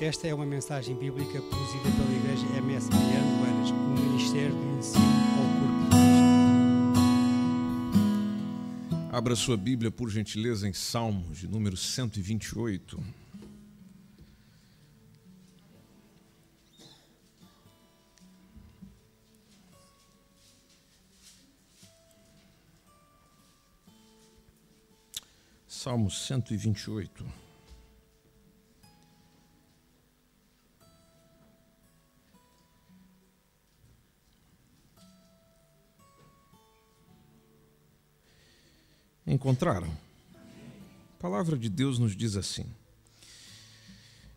Esta é uma mensagem bíblica produzida pela Igreja MS Guilherme Oeiras, um ministério de ensino ao corpo de Cristo. Abra sua Bíblia, por gentileza, em Salmos, de número 128. Salmo 128. Encontraram? A palavra de Deus nos diz assim: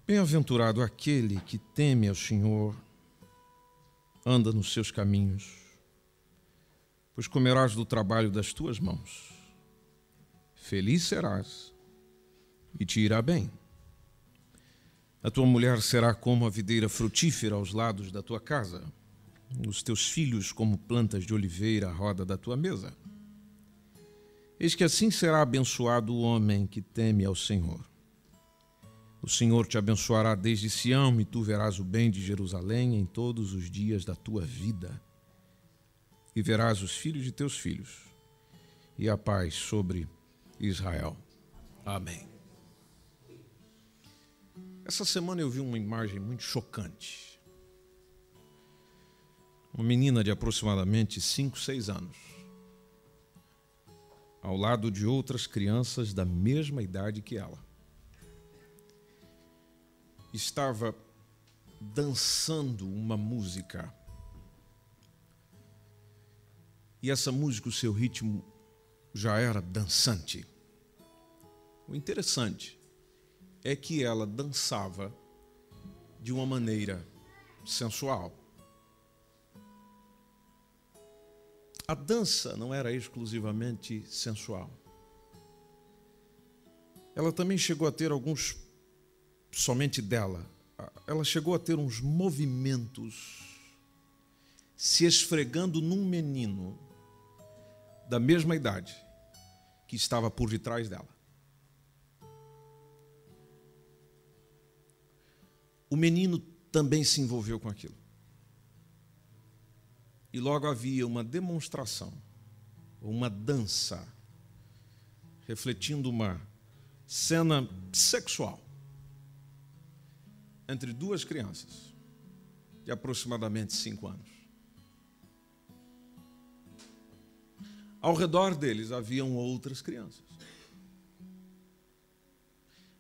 Bem-aventurado aquele que teme ao Senhor, anda nos seus caminhos, pois comerás do trabalho das tuas mãos. Feliz serás e te irá bem. A tua mulher será como a videira frutífera aos lados da tua casa, os teus filhos como plantas de oliveira à roda da tua mesa. Eis que assim será abençoado o homem que teme ao Senhor. O Senhor te abençoará desde Sião, e tu verás o bem de Jerusalém em todos os dias da tua vida. E verás os filhos de teus filhos, e a paz sobre Israel. Amém. Essa semana eu vi uma imagem muito chocante. Uma menina de aproximadamente 5, 6 anos ao lado de outras crianças da mesma idade que ela. Estava dançando uma música. E essa música, o seu ritmo já era dançante. O interessante é que ela dançava de uma maneira sensual. A dança não era exclusivamente sensual. Ela também chegou a ter alguns, somente dela, ela chegou a ter uns movimentos se esfregando num menino da mesma idade que estava por detrás dela. O menino também se envolveu com aquilo. E logo havia uma demonstração, uma dança, refletindo uma cena sexual entre duas crianças de aproximadamente cinco anos. Ao redor deles haviam outras crianças.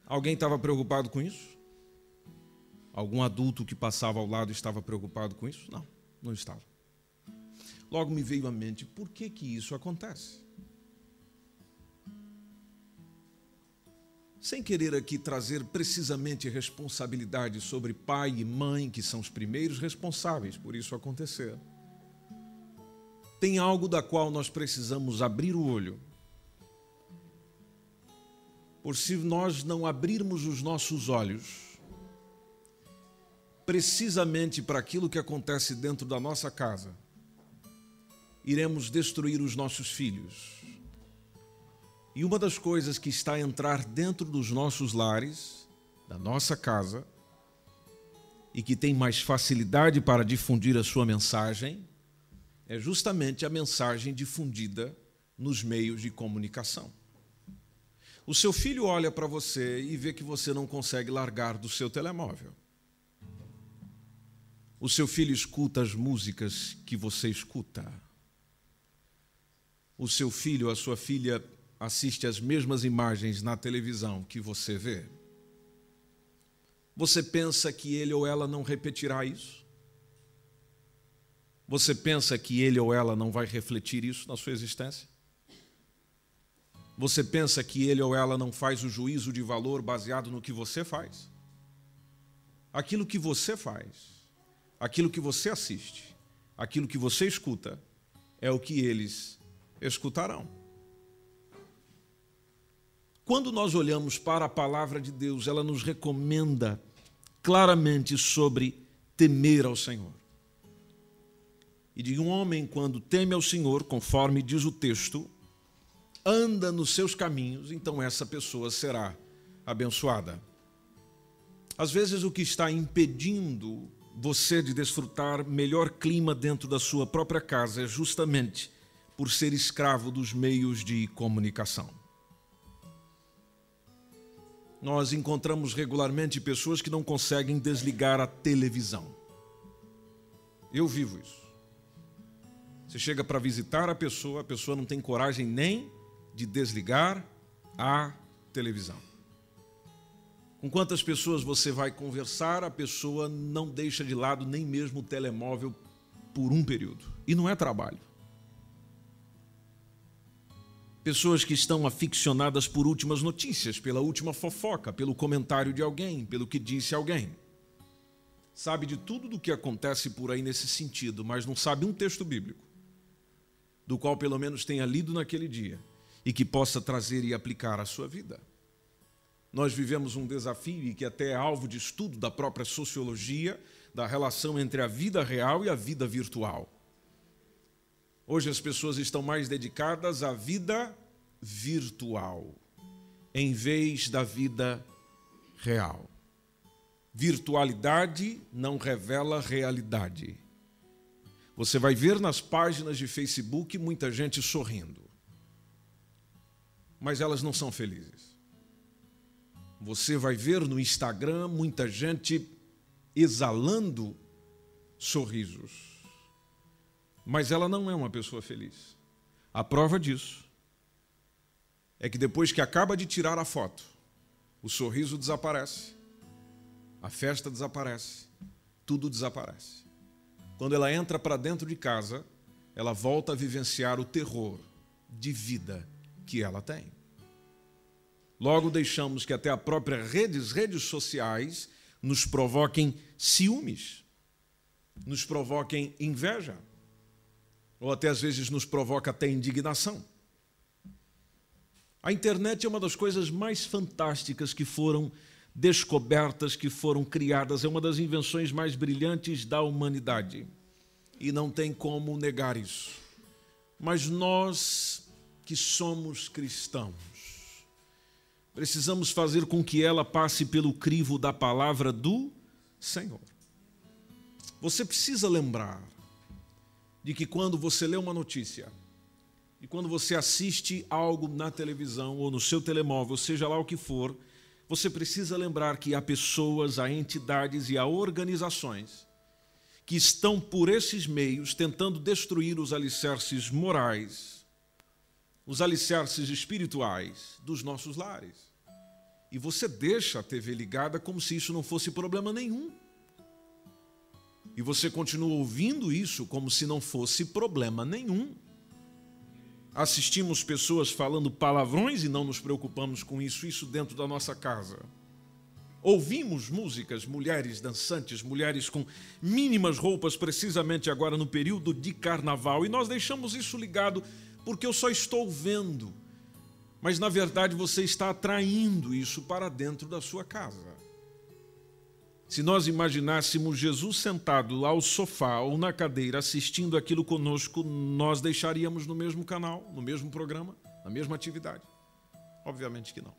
Alguém estava preocupado com isso? Algum adulto que passava ao lado estava preocupado com isso? Não, não estava. Logo me veio à mente, por que que isso acontece? Sem querer aqui trazer precisamente responsabilidade sobre pai e mãe, que são os primeiros responsáveis por isso acontecer. Tem algo da qual nós precisamos abrir o olho. Por se nós não abrirmos os nossos olhos, precisamente para aquilo que acontece dentro da nossa casa, iremos destruir os nossos filhos. E uma das coisas que está a entrar dentro dos nossos lares, da nossa casa, e que tem mais facilidade para difundir a sua mensagem, é justamente a mensagem difundida nos meios de comunicação. O seu filho olha para você e vê que você não consegue largar do seu telemóvel. O seu filho escuta as músicas que você escuta o seu filho, a sua filha assiste as mesmas imagens na televisão que você vê? Você pensa que ele ou ela não repetirá isso? Você pensa que ele ou ela não vai refletir isso na sua existência? Você pensa que ele ou ela não faz o juízo de valor baseado no que você faz? Aquilo que você faz, aquilo que você assiste, aquilo que você escuta, é o que eles escutarão. Quando nós olhamos para a palavra de Deus, ela nos recomenda claramente sobre temer ao Senhor. E de um homem, quando teme ao Senhor, conforme diz o texto, anda nos seus caminhos, então essa pessoa será abençoada. Às vezes, o que está impedindo você de desfrutar melhor clima dentro da sua própria casa é justamente por ser escravo dos meios de comunicação. Nós encontramos regularmente pessoas que não conseguem desligar a televisão. Eu vivo isso. Você chega para visitar a pessoa, a pessoa não tem coragem nem de desligar a televisão. Com quantas pessoas você vai conversar, a pessoa não deixa de lado nem mesmo o telemóvel por um período. E não é trabalho. Pessoas que estão aficionadas por últimas notícias, pela última fofoca, pelo comentário de alguém, pelo que disse alguém. Sabe de tudo do que acontece por aí nesse sentido, mas não sabe um texto bíblico do qual pelo menos tenha lido naquele dia e que possa trazer e aplicar à sua vida. Nós vivemos um desafio e que até é alvo de estudo da própria sociologia, da relação entre a vida real e a vida virtual. Hoje as pessoas estão mais dedicadas à vida virtual, em vez da vida real. Virtualidade não revela realidade. Você vai ver nas páginas de Facebook muita gente sorrindo. Mas elas não são felizes. Você vai ver no Instagram muita gente exalando sorrisos. Mas ela não é uma pessoa feliz. A prova disso é que depois que acaba de tirar a foto, o sorriso desaparece, a festa desaparece, tudo desaparece. Quando ela entra para dentro de casa, ela volta a vivenciar o terror de vida que ela tem. Logo deixamos que até a própria redes, redes sociais nos provoquem ciúmes, nos provoquem inveja, ou até às vezes nos provoca até indignação. A internet é uma das coisas mais fantásticas que foram descobertas que foram criadas, é uma das invenções mais brilhantes da humanidade. E não tem como negar isso. Mas nós que somos cristãos, precisamos fazer com que ela passe pelo crivo da palavra do Senhor. Você precisa lembrar de que quando você lê uma notícia, e quando você assiste algo na televisão ou no seu telemóvel, seja lá o que for, você precisa lembrar que há pessoas, há entidades e há organizações que estão por esses meios tentando destruir os alicerces morais, os alicerces espirituais dos nossos lares. E você deixa a TV ligada como se isso não fosse problema nenhum. E você continua ouvindo isso como se não fosse problema nenhum assistimos pessoas falando palavrões e não nos preocupamos com isso, isso dentro da nossa casa. Ouvimos músicas, mulheres dançantes, mulheres com mínimas roupas, precisamente agora no período de carnaval, e nós deixamos isso ligado porque eu só estou vendo. Mas na verdade você está atraindo isso para dentro da sua casa. Se nós imaginássemos Jesus sentado ao sofá ou na cadeira assistindo aquilo conosco, nós deixaríamos no mesmo canal, no mesmo programa, na mesma atividade? Obviamente que não.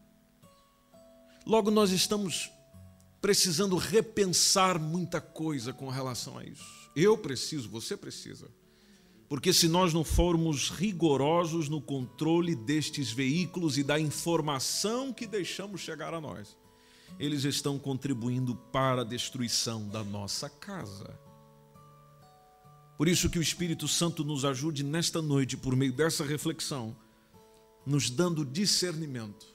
Logo, nós estamos precisando repensar muita coisa com relação a isso. Eu preciso, você precisa. Porque se nós não formos rigorosos no controle destes veículos e da informação que deixamos chegar a nós, eles estão contribuindo para a destruição da nossa casa. Por isso que o Espírito Santo nos ajude nesta noite, por meio dessa reflexão, nos dando discernimento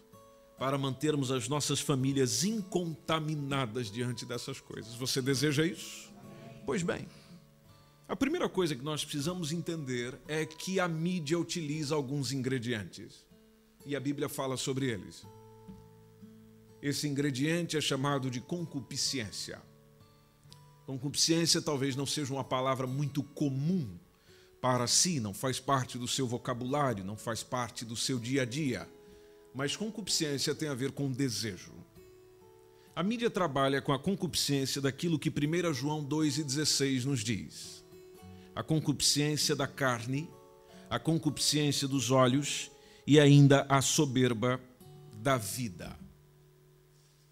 para mantermos as nossas famílias incontaminadas diante dessas coisas. Você deseja isso? Pois bem, a primeira coisa que nós precisamos entender é que a mídia utiliza alguns ingredientes e a Bíblia fala sobre eles. Esse ingrediente é chamado de concupiscência. Concupiscência talvez não seja uma palavra muito comum para si, não faz parte do seu vocabulário, não faz parte do seu dia a dia. Mas concupiscência tem a ver com desejo. A mídia trabalha com a concupiscência daquilo que 1 João 2,16 nos diz: a concupiscência da carne, a concupiscência dos olhos e ainda a soberba da vida.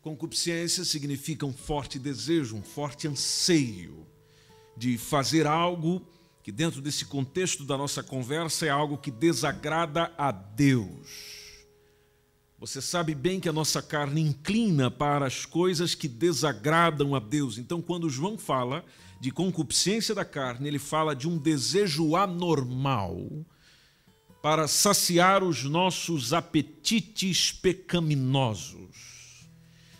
Concupiscência significa um forte desejo, um forte anseio de fazer algo que, dentro desse contexto da nossa conversa, é algo que desagrada a Deus. Você sabe bem que a nossa carne inclina para as coisas que desagradam a Deus. Então, quando João fala de concupiscência da carne, ele fala de um desejo anormal para saciar os nossos apetites pecaminosos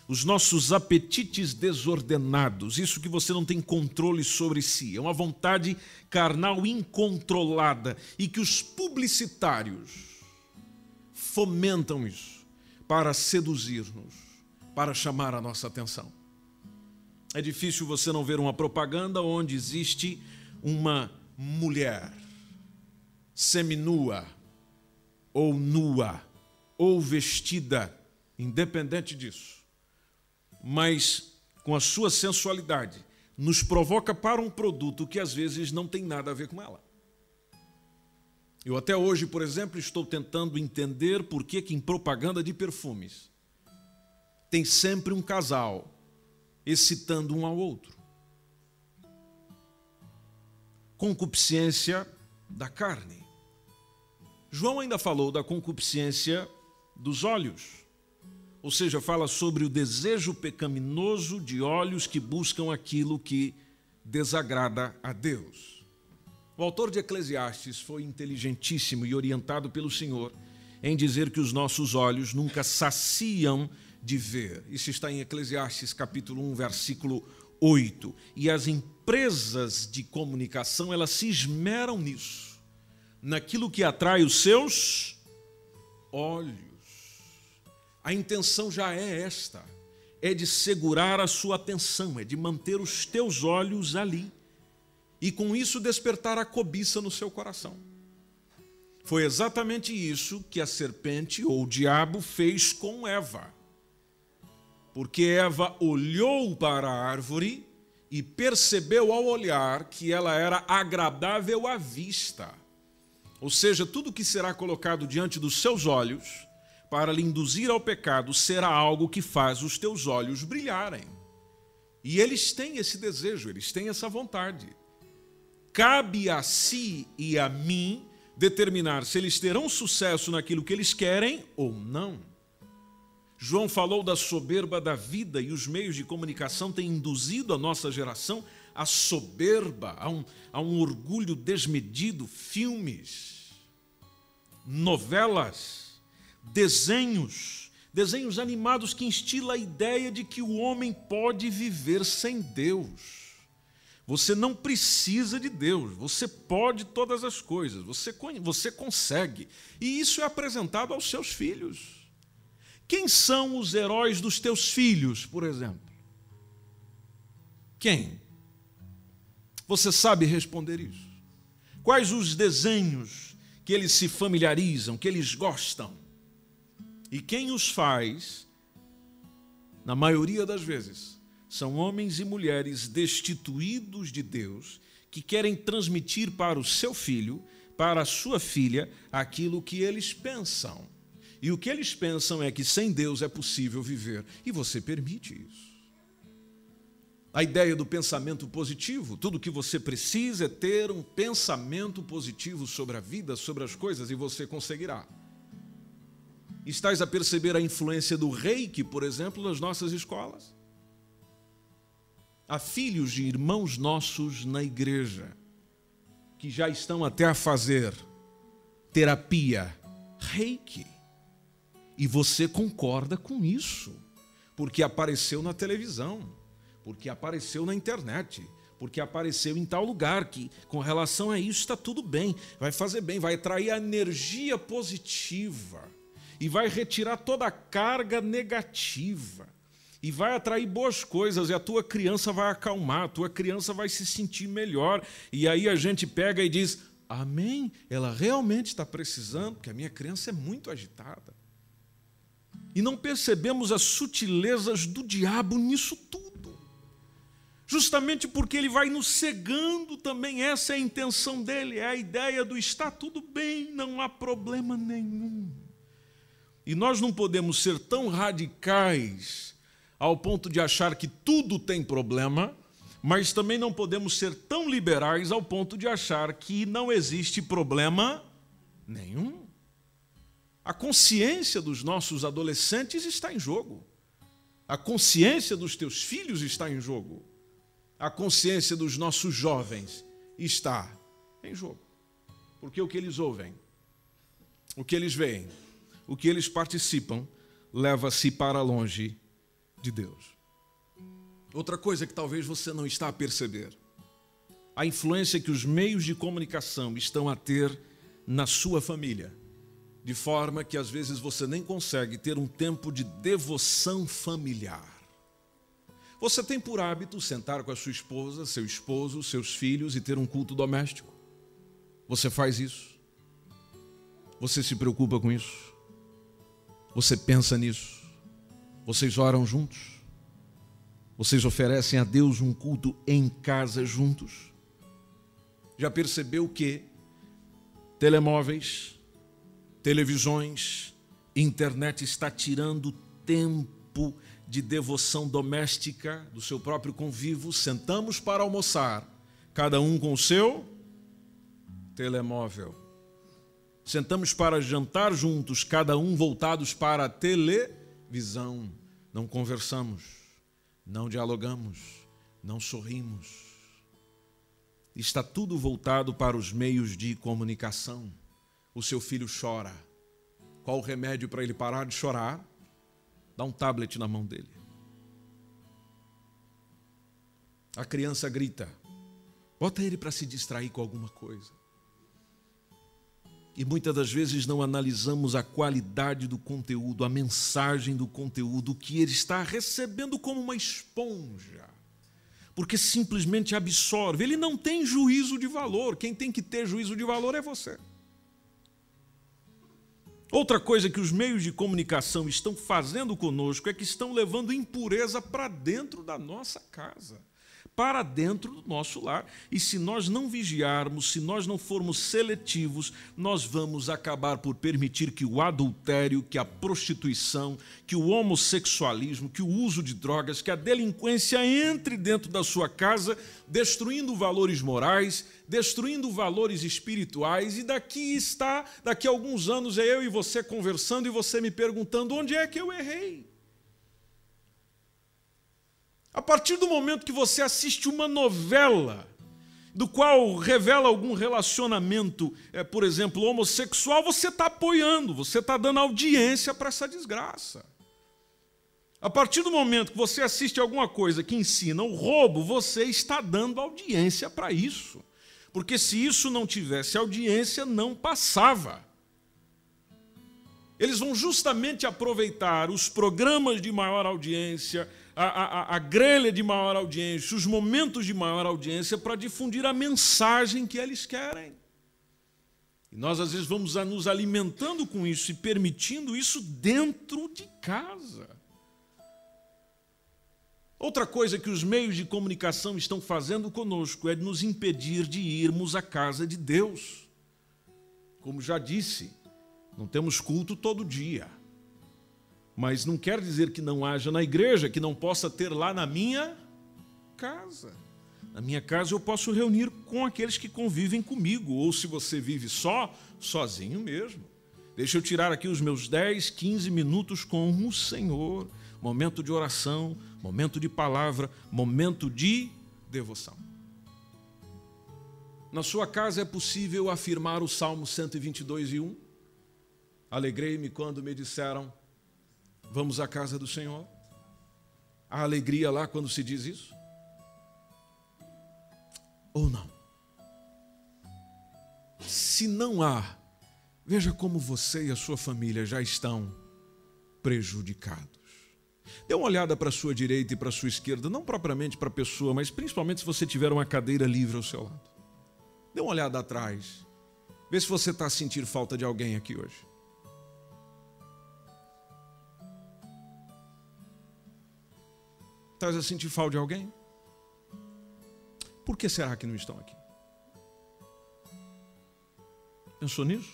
os nossos apetites desordenados, isso que você não tem controle sobre si, é uma vontade carnal incontrolada e que os publicitários fomentam isso para seduzir-nos, para chamar a nossa atenção. É difícil você não ver uma propaganda onde existe uma mulher seminua ou nua ou vestida, independente disso mas com a sua sensualidade, nos provoca para um produto que às vezes não tem nada a ver com ela. Eu até hoje, por exemplo, estou tentando entender por que, que em propaganda de perfumes tem sempre um casal excitando um ao outro. Concupiscência da carne. João ainda falou da concupiscência dos olhos ou seja, fala sobre o desejo pecaminoso de olhos que buscam aquilo que desagrada a Deus. O autor de Eclesiastes foi inteligentíssimo e orientado pelo Senhor em dizer que os nossos olhos nunca saciam de ver. Isso está em Eclesiastes capítulo 1, versículo 8. E as empresas de comunicação, elas se esmeram nisso, naquilo que atrai os seus olhos. A intenção já é esta: é de segurar a sua atenção, é de manter os teus olhos ali e com isso despertar a cobiça no seu coração. Foi exatamente isso que a serpente ou o diabo fez com Eva. Porque Eva olhou para a árvore e percebeu ao olhar que ela era agradável à vista. Ou seja, tudo que será colocado diante dos seus olhos para lhe induzir ao pecado será algo que faz os teus olhos brilharem. E eles têm esse desejo, eles têm essa vontade. Cabe a si e a mim determinar se eles terão sucesso naquilo que eles querem ou não. João falou da soberba da vida e os meios de comunicação têm induzido a nossa geração à soberba, a um, a um orgulho desmedido, filmes, novelas desenhos, desenhos animados que instila a ideia de que o homem pode viver sem Deus. Você não precisa de Deus, você pode todas as coisas, você, você consegue. E isso é apresentado aos seus filhos. Quem são os heróis dos teus filhos, por exemplo? Quem? Você sabe responder isso? Quais os desenhos que eles se familiarizam, que eles gostam? E quem os faz, na maioria das vezes, são homens e mulheres destituídos de Deus que querem transmitir para o seu filho, para a sua filha, aquilo que eles pensam. E o que eles pensam é que sem Deus é possível viver, e você permite isso. A ideia do pensamento positivo, tudo que você precisa é ter um pensamento positivo sobre a vida, sobre as coisas, e você conseguirá. Estás a perceber a influência do reiki, por exemplo, nas nossas escolas? Há filhos de irmãos nossos na igreja que já estão até a fazer terapia reiki. E você concorda com isso, porque apareceu na televisão, porque apareceu na internet, porque apareceu em tal lugar que, com relação a isso, está tudo bem, vai fazer bem, vai atrair a energia positiva e vai retirar toda a carga negativa e vai atrair boas coisas e a tua criança vai acalmar, a tua criança vai se sentir melhor. E aí a gente pega e diz: Amém, ela realmente está precisando, porque a minha criança é muito agitada. E não percebemos as sutilezas do diabo nisso tudo. Justamente porque ele vai nos cegando também, essa é a intenção dele, é a ideia do está tudo bem, não há problema nenhum. E nós não podemos ser tão radicais ao ponto de achar que tudo tem problema, mas também não podemos ser tão liberais ao ponto de achar que não existe problema nenhum. A consciência dos nossos adolescentes está em jogo. A consciência dos teus filhos está em jogo. A consciência dos nossos jovens está em jogo. Porque o que eles ouvem, o que eles veem, o que eles participam, leva-se para longe de Deus. Outra coisa que talvez você não está a perceber, a influência que os meios de comunicação estão a ter na sua família, de forma que às vezes você nem consegue ter um tempo de devoção familiar. Você tem por hábito sentar com a sua esposa, seu esposo, seus filhos e ter um culto doméstico? Você faz isso? Você se preocupa com isso? Você pensa nisso? Vocês oram juntos? Vocês oferecem a Deus um culto em casa juntos? Já percebeu que telemóveis, televisões, internet está tirando tempo de devoção doméstica do seu próprio convívio? Sentamos para almoçar, cada um com o seu telemóvel Sentamos para jantar juntos, cada um voltados para a televisão. Não conversamos, não dialogamos, não sorrimos. Está tudo voltado para os meios de comunicação. O seu filho chora. Qual o remédio para ele parar de chorar? Dá um tablet na mão dele. A criança grita. Bota ele para se distrair com alguma coisa. E muitas das vezes não analisamos a qualidade do conteúdo, a mensagem do conteúdo, o que ele está recebendo como uma esponja. Porque simplesmente absorve. Ele não tem juízo de valor. Quem tem que ter juízo de valor é você. Outra coisa que os meios de comunicação estão fazendo conosco é que estão levando impureza para dentro da nossa casa para dentro do nosso lar. E se nós não vigiarmos, se nós não formos seletivos, nós vamos acabar por permitir que o adultério, que a prostituição, que o homossexualismo, que o uso de drogas, que a delinquência entre dentro da sua casa, destruindo valores morais, destruindo valores espirituais. E daqui está, daqui a alguns anos, é eu e você conversando e você me perguntando: onde é que eu errei? A partir do momento que você assiste uma novela, do qual revela algum relacionamento, é, por exemplo, homossexual, você está apoiando, você está dando audiência para essa desgraça. A partir do momento que você assiste alguma coisa que ensina o roubo, você está dando audiência para isso. Porque se isso não tivesse audiência, não passava. Eles vão justamente aproveitar os programas de maior audiência, a, a, a grelha de maior audiência, os momentos de maior audiência para difundir a mensagem que eles querem. E nós, às vezes, vamos nos alimentando com isso e permitindo isso dentro de casa. Outra coisa que os meios de comunicação estão fazendo conosco é nos impedir de irmos à casa de Deus. Como já disse, não temos culto todo dia. Mas não quer dizer que não haja na igreja, que não possa ter lá na minha casa. Na minha casa eu posso reunir com aqueles que convivem comigo, ou se você vive só, sozinho mesmo. Deixa eu tirar aqui os meus 10, 15 minutos com o Senhor. Momento de oração, momento de palavra, momento de devoção. Na sua casa é possível afirmar o Salmo 122 e 1? Alegrei-me quando me disseram: Vamos à casa do Senhor? Há alegria lá quando se diz isso? Ou não? Se não há, veja como você e a sua família já estão prejudicados. Dê uma olhada para a sua direita e para a sua esquerda, não propriamente para a pessoa, mas principalmente se você tiver uma cadeira livre ao seu lado. Dê uma olhada atrás. Vê se você está a sentir falta de alguém aqui hoje. Estás a sentir falta de alguém? Por que será que não estão aqui? Pensou nisso?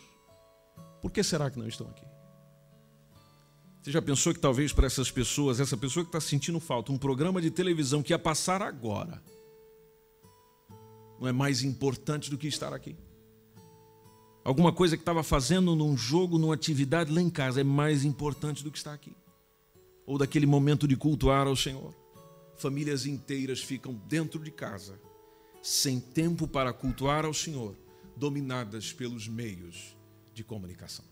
Por que será que não estão aqui? Você já pensou que talvez para essas pessoas, essa pessoa que está sentindo falta, um programa de televisão que ia passar agora, não é mais importante do que estar aqui? Alguma coisa que estava fazendo num jogo, numa atividade lá em casa, é mais importante do que estar aqui? Ou daquele momento de cultuar ao Senhor? Famílias inteiras ficam dentro de casa, sem tempo para cultuar ao Senhor, dominadas pelos meios de comunicação.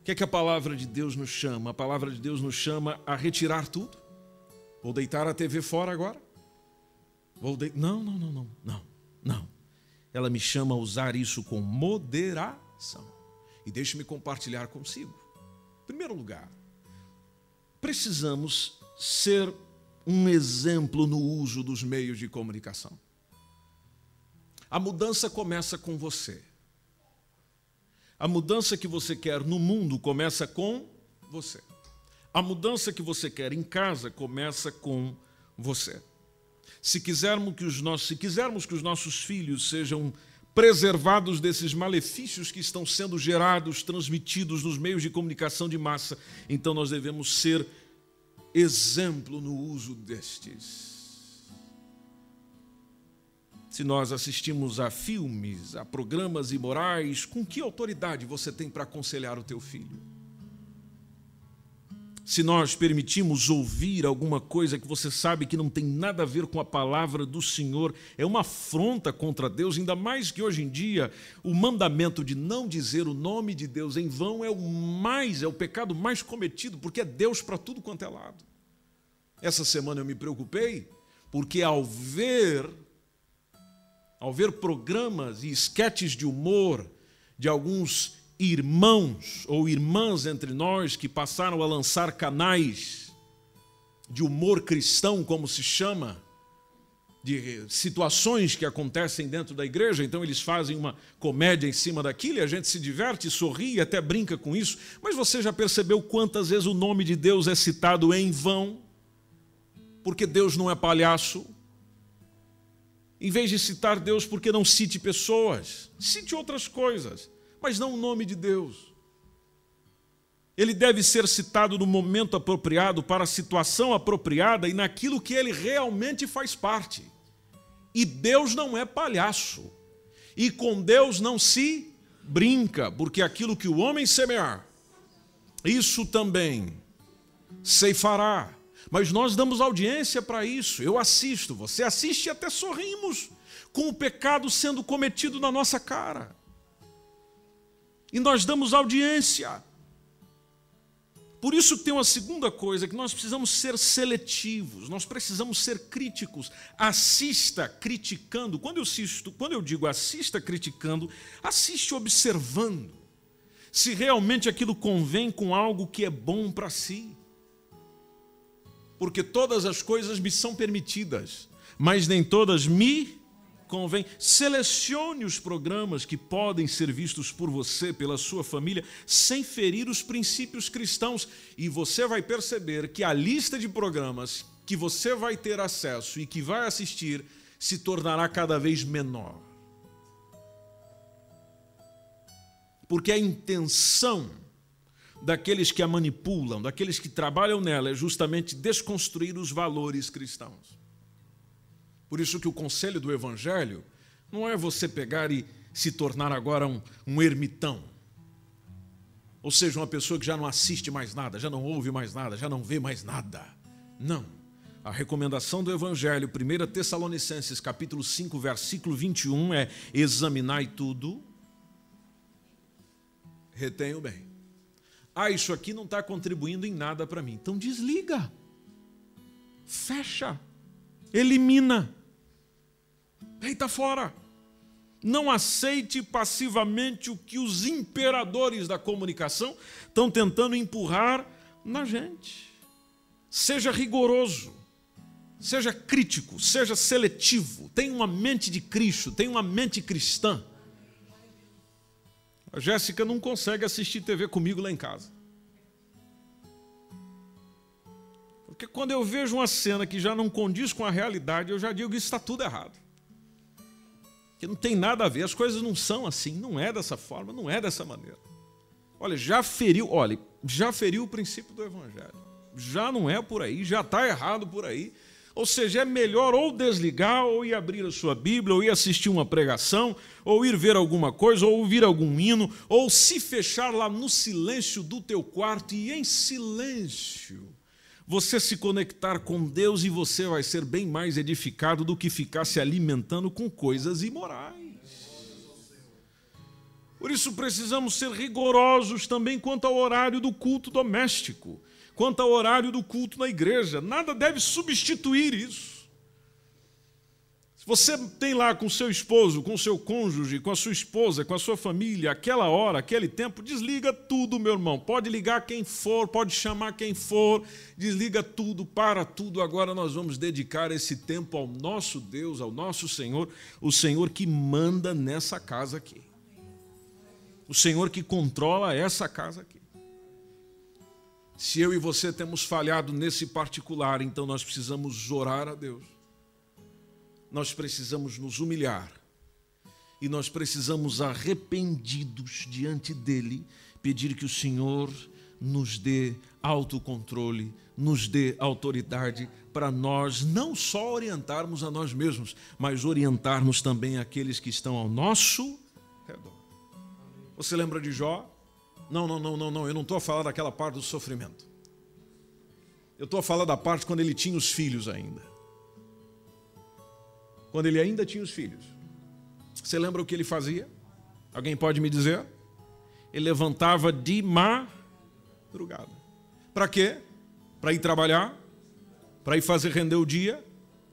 O que é que a palavra de Deus nos chama? A palavra de Deus nos chama a retirar tudo? Vou deitar a TV fora agora? Vou de... Não, não, não, não, não, não. Ela me chama a usar isso com moderação. E deixe-me compartilhar consigo. Em primeiro lugar, precisamos ser um exemplo no uso dos meios de comunicação. A mudança começa com você. A mudança que você quer no mundo começa com você. A mudança que você quer em casa começa com você. Se quisermos que os nossos, se quisermos que os nossos filhos sejam preservados desses malefícios que estão sendo gerados, transmitidos nos meios de comunicação de massa, então nós devemos ser exemplo no uso destes se nós assistimos a filmes, a programas imorais, com que autoridade você tem para aconselhar o teu filho? Se nós permitimos ouvir alguma coisa que você sabe que não tem nada a ver com a palavra do Senhor, é uma afronta contra Deus, ainda mais que hoje em dia o mandamento de não dizer o nome de Deus em vão é o mais, é o pecado mais cometido, porque é Deus para tudo quanto é lado. Essa semana eu me preocupei, porque ao ver ao ver programas e esquetes de humor de alguns irmãos ou irmãs entre nós que passaram a lançar canais de humor cristão, como se chama, de situações que acontecem dentro da igreja, então eles fazem uma comédia em cima daquilo e a gente se diverte, sorri e até brinca com isso. Mas você já percebeu quantas vezes o nome de Deus é citado em vão? Porque Deus não é palhaço, em vez de citar Deus, porque não cite pessoas? Cite outras coisas, mas não o nome de Deus. Ele deve ser citado no momento apropriado, para a situação apropriada e naquilo que ele realmente faz parte. E Deus não é palhaço. E com Deus não se brinca, porque aquilo que o homem semear, isso também ceifará. Mas nós damos audiência para isso. Eu assisto, você assiste e até sorrimos com o pecado sendo cometido na nossa cara. E nós damos audiência. Por isso tem uma segunda coisa que nós precisamos ser seletivos, nós precisamos ser críticos. Assista criticando. Quando eu assisto, quando eu digo assista criticando, assiste observando se realmente aquilo convém com algo que é bom para si porque todas as coisas me são permitidas, mas nem todas me convém. Selecione os programas que podem ser vistos por você, pela sua família, sem ferir os princípios cristãos, e você vai perceber que a lista de programas que você vai ter acesso e que vai assistir se tornará cada vez menor. Porque a intenção daqueles que a manipulam, daqueles que trabalham nela, é justamente desconstruir os valores cristãos. Por isso que o conselho do Evangelho não é você pegar e se tornar agora um, um ermitão. Ou seja, uma pessoa que já não assiste mais nada, já não ouve mais nada, já não vê mais nada. Não. A recomendação do Evangelho, 1 Tessalonicenses capítulo 5, versículo 21, é examinai tudo, retenha bem ah, isso aqui não está contribuindo em nada para mim. Então desliga, fecha, elimina, deita fora. Não aceite passivamente o que os imperadores da comunicação estão tentando empurrar na gente. Seja rigoroso, seja crítico, seja seletivo, tenha uma mente de Cristo, tenha uma mente cristã. A Jéssica não consegue assistir TV comigo lá em casa. Porque quando eu vejo uma cena que já não condiz com a realidade, eu já digo que está tudo errado. Que não tem nada a ver, as coisas não são assim, não é dessa forma, não é dessa maneira. Olha, já feriu, olha, já feriu o princípio do evangelho. Já não é por aí, já está errado por aí. Ou seja, é melhor ou desligar, ou ir abrir a sua Bíblia, ou ir assistir uma pregação, ou ir ver alguma coisa, ou ouvir algum hino, ou se fechar lá no silêncio do teu quarto e em silêncio você se conectar com Deus e você vai ser bem mais edificado do que ficar se alimentando com coisas imorais. Por isso precisamos ser rigorosos também quanto ao horário do culto doméstico quanto ao horário do culto na igreja. Nada deve substituir isso. Se você tem lá com seu esposo, com seu cônjuge, com a sua esposa, com a sua família, aquela hora, aquele tempo, desliga tudo, meu irmão. Pode ligar quem for, pode chamar quem for, desliga tudo, para tudo. Agora nós vamos dedicar esse tempo ao nosso Deus, ao nosso Senhor, o Senhor que manda nessa casa aqui. O Senhor que controla essa casa aqui. Se eu e você temos falhado nesse particular, então nós precisamos orar a Deus. Nós precisamos nos humilhar. E nós precisamos, arrependidos diante dele, pedir que o Senhor nos dê autocontrole, nos dê autoridade para nós não só orientarmos a nós mesmos, mas orientarmos também aqueles que estão ao nosso redor. Você lembra de Jó? Não, não, não, não, não. Eu não estou a falar daquela parte do sofrimento. Eu estou a falar da parte quando ele tinha os filhos ainda. Quando ele ainda tinha os filhos. Você lembra o que ele fazia? Alguém pode me dizer? Ele levantava de madrugada. Para quê? Para ir trabalhar? Para ir fazer render o dia?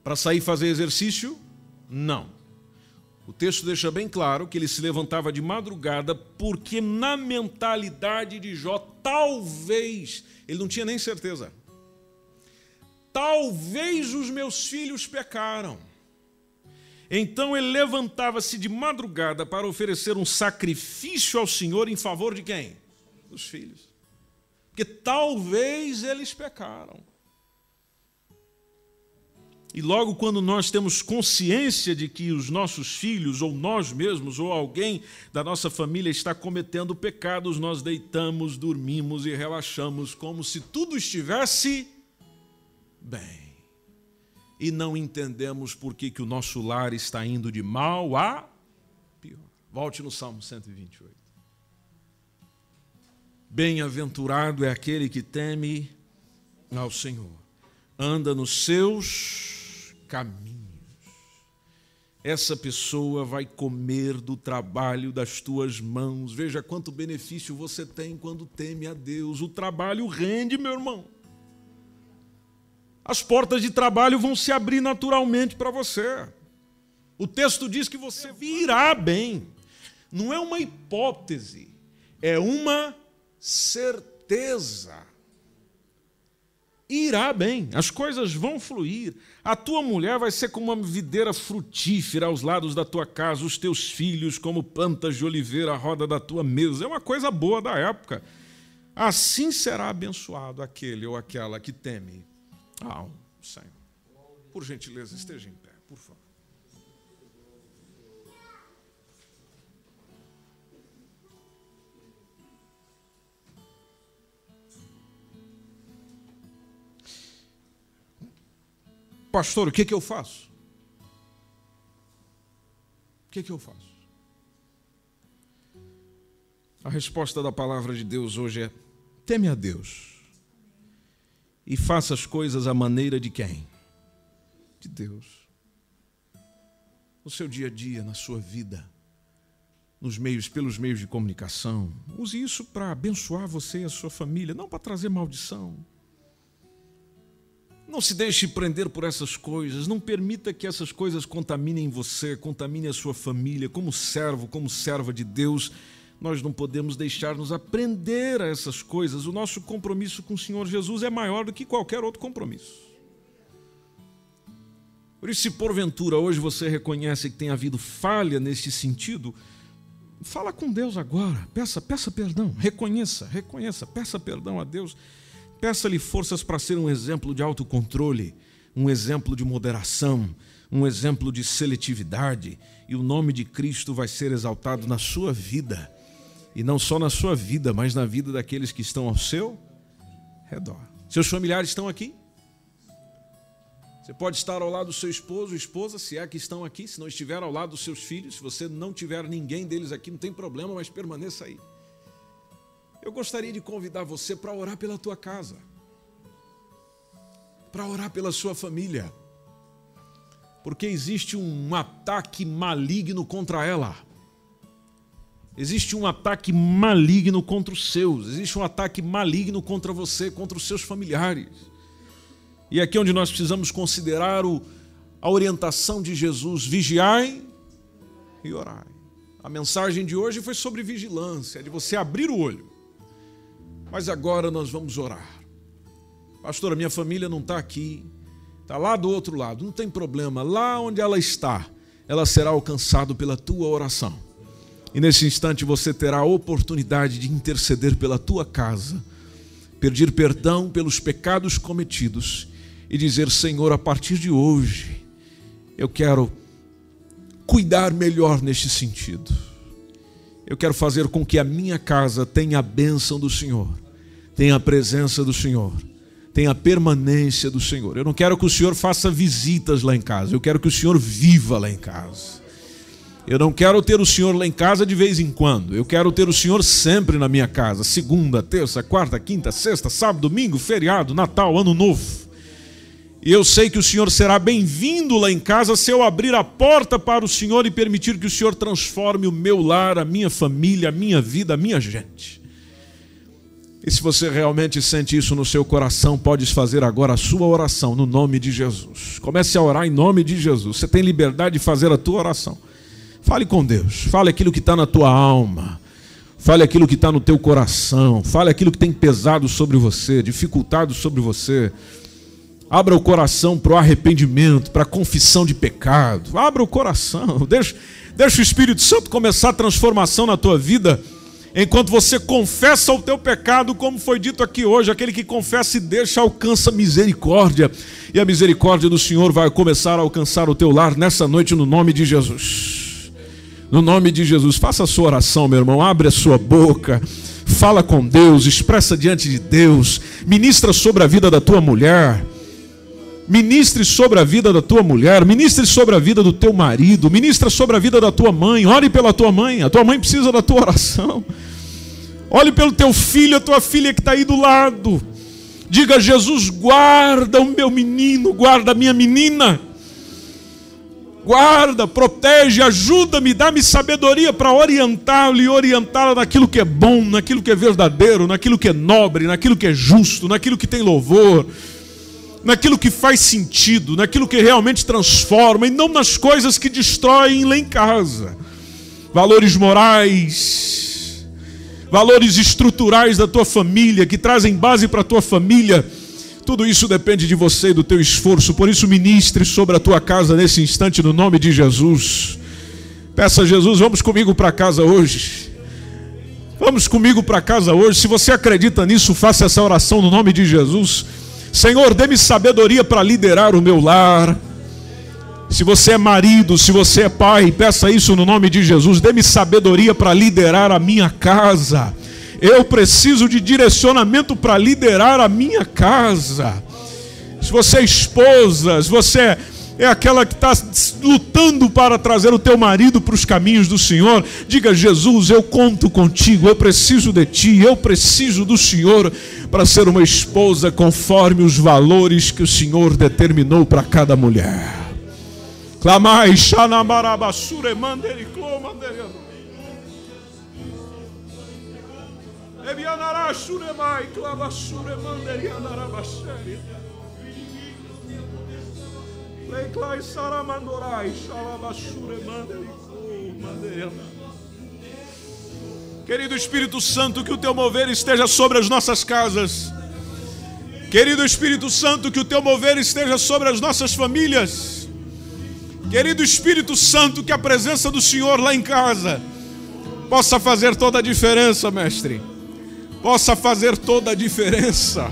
Para sair fazer exercício? Não. O texto deixa bem claro que ele se levantava de madrugada, porque na mentalidade de Jó, talvez, ele não tinha nem certeza. Talvez os meus filhos pecaram. Então ele levantava-se de madrugada para oferecer um sacrifício ao Senhor em favor de quem? Dos filhos. Porque talvez eles pecaram. E logo quando nós temos consciência de que os nossos filhos, ou nós mesmos, ou alguém da nossa família está cometendo pecados, nós deitamos, dormimos e relaxamos como se tudo estivesse bem. E não entendemos por que, que o nosso lar está indo de mal a pior. Volte no Salmo 128. Bem-aventurado é aquele que teme ao Senhor, anda nos seus caminhos. Essa pessoa vai comer do trabalho das tuas mãos. Veja quanto benefício você tem quando teme a Deus. O trabalho rende, meu irmão. As portas de trabalho vão se abrir naturalmente para você. O texto diz que você virá bem. Não é uma hipótese, é uma certeza irá bem, as coisas vão fluir. A tua mulher vai ser como uma videira frutífera aos lados da tua casa, os teus filhos como plantas de oliveira à roda da tua mesa. É uma coisa boa da época. Assim será abençoado aquele ou aquela que teme ao Senhor. Por gentileza, esteja em pé, por favor. Pastor, o que, que eu faço? O que, que eu faço? A resposta da palavra de Deus hoje é: teme a Deus e faça as coisas à maneira de quem? De Deus. No seu dia a dia, na sua vida, nos meios, pelos meios de comunicação, use isso para abençoar você e a sua família, não para trazer maldição. Não se deixe prender por essas coisas, não permita que essas coisas contaminem você, contaminem a sua família. Como servo, como serva de Deus, nós não podemos deixar-nos aprender a essas coisas. O nosso compromisso com o Senhor Jesus é maior do que qualquer outro compromisso. Por isso, se porventura hoje você reconhece que tem havido falha nesse sentido, fala com Deus agora, peça, peça perdão, reconheça, reconheça, peça perdão a Deus Peça-lhe forças para ser um exemplo de autocontrole, um exemplo de moderação, um exemplo de seletividade, e o nome de Cristo vai ser exaltado na sua vida. E não só na sua vida, mas na vida daqueles que estão ao seu redor. Seus familiares estão aqui? Você pode estar ao lado do seu esposo, esposa, se é que estão aqui, se não estiver ao lado dos seus filhos, se você não tiver ninguém deles aqui, não tem problema, mas permaneça aí. Eu gostaria de convidar você para orar pela tua casa, para orar pela sua família, porque existe um ataque maligno contra ela. Existe um ataque maligno contra os seus, existe um ataque maligno contra você, contra os seus familiares. E aqui é onde nós precisamos considerar o, a orientação de Jesus: vigiai e orai. A mensagem de hoje foi sobre vigilância, de você abrir o olho. Mas agora nós vamos orar. Pastor, a minha família não está aqui, está lá do outro lado, não tem problema. Lá onde ela está, ela será alcançada pela tua oração. E nesse instante você terá a oportunidade de interceder pela tua casa, pedir perdão pelos pecados cometidos e dizer: Senhor, a partir de hoje, eu quero cuidar melhor neste sentido. Eu quero fazer com que a minha casa tenha a bênção do Senhor, tenha a presença do Senhor, tenha a permanência do Senhor. Eu não quero que o Senhor faça visitas lá em casa, eu quero que o Senhor viva lá em casa. Eu não quero ter o Senhor lá em casa de vez em quando. Eu quero ter o Senhor sempre na minha casa. Segunda, terça, quarta, quinta, sexta, sábado, domingo, feriado, Natal, Ano Novo. E eu sei que o Senhor será bem-vindo lá em casa se eu abrir a porta para o Senhor e permitir que o Senhor transforme o meu lar, a minha família, a minha vida, a minha gente. E se você realmente sente isso no seu coração, podes fazer agora a sua oração no nome de Jesus. Comece a orar em nome de Jesus. Você tem liberdade de fazer a tua oração. Fale com Deus. Fale aquilo que está na tua alma. Fale aquilo que está no teu coração. Fale aquilo que tem pesado sobre você, dificultado sobre você. Abra o coração para o arrependimento, para a confissão de pecado. Abra o coração. Deixa, deixa o Espírito Santo começar a transformação na tua vida. Enquanto você confessa o teu pecado, como foi dito aqui hoje, aquele que confessa e deixa alcança misericórdia. E a misericórdia do Senhor vai começar a alcançar o teu lar nessa noite no nome de Jesus. No nome de Jesus, faça a sua oração, meu irmão. Abre a sua boca fala com Deus, expressa diante de Deus, ministra sobre a vida da tua mulher, Ministre sobre a vida da tua mulher, ministre sobre a vida do teu marido, ministra sobre a vida da tua mãe, ore pela tua mãe, a tua mãe precisa da tua oração. Olhe pelo teu filho, a tua filha que está aí do lado. Diga, Jesus, guarda o meu menino, guarda a minha menina. Guarda, protege, ajuda-me, dá-me sabedoria para orientá-lo e orientá-la naquilo que é bom, naquilo que é verdadeiro, naquilo que é nobre, naquilo que é justo, naquilo que tem louvor naquilo que faz sentido, naquilo que realmente transforma e não nas coisas que destroem lá em casa. Valores morais, valores estruturais da tua família, que trazem base para a tua família. Tudo isso depende de você e do teu esforço. Por isso, ministre sobre a tua casa nesse instante, no nome de Jesus. Peça a Jesus, vamos comigo para casa hoje. Vamos comigo para casa hoje. Se você acredita nisso, faça essa oração no nome de Jesus. Senhor, dê-me sabedoria para liderar o meu lar. Se você é marido, se você é pai, peça isso no nome de Jesus. Dê-me sabedoria para liderar a minha casa. Eu preciso de direcionamento para liderar a minha casa. Se você é esposa, se você é aquela que está lutando para trazer o teu marido para os caminhos do Senhor. Diga, Jesus, eu conto contigo, eu preciso de ti, eu preciso do Senhor para ser uma esposa conforme os valores que o Senhor determinou para cada mulher. Clamai, Xanamarabasure, Mandericlo, Manderiano. Querido Espírito Santo, que o teu mover esteja sobre as nossas casas. Querido Espírito Santo, que o teu mover esteja sobre as nossas famílias. Querido Espírito Santo, que a presença do Senhor lá em casa possa fazer toda a diferença, mestre. Possa fazer toda a diferença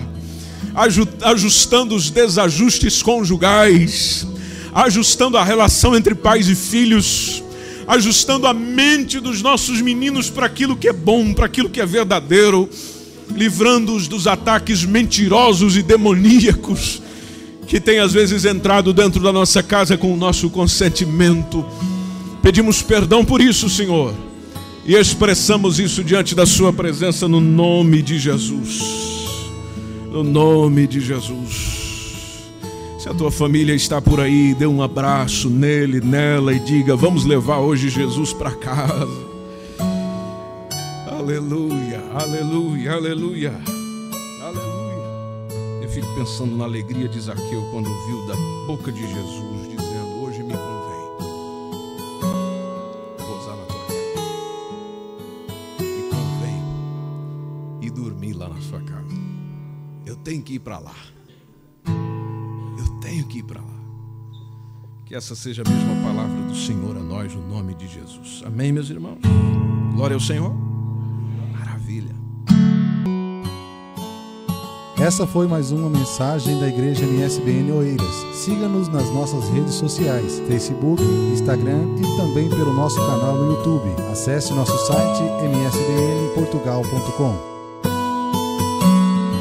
ajustando os desajustes conjugais, ajustando a relação entre pais e filhos, ajustando a mente dos nossos meninos para aquilo que é bom, para aquilo que é verdadeiro, livrando-os dos ataques mentirosos e demoníacos que tem às vezes entrado dentro da nossa casa com o nosso consentimento. Pedimos perdão por isso, Senhor, e expressamos isso diante da Sua presença no nome de Jesus. No nome de Jesus. Se a tua família está por aí, dê um abraço nele, nela e diga: Vamos levar hoje Jesus para casa. Aleluia, aleluia, aleluia, aleluia. Eu fico pensando na alegria de Zaqueu quando ouviu da boca de Jesus que ir para lá tenho que ir para lá. Que essa seja a mesma palavra do Senhor a nós, no nome de Jesus. Amém, meus irmãos? Glória ao Senhor. Maravilha. Essa foi mais uma mensagem da Igreja MSBN Oeiras. Siga-nos nas nossas redes sociais, Facebook, Instagram e também pelo nosso canal no YouTube. Acesse nosso site msbnportugal.com.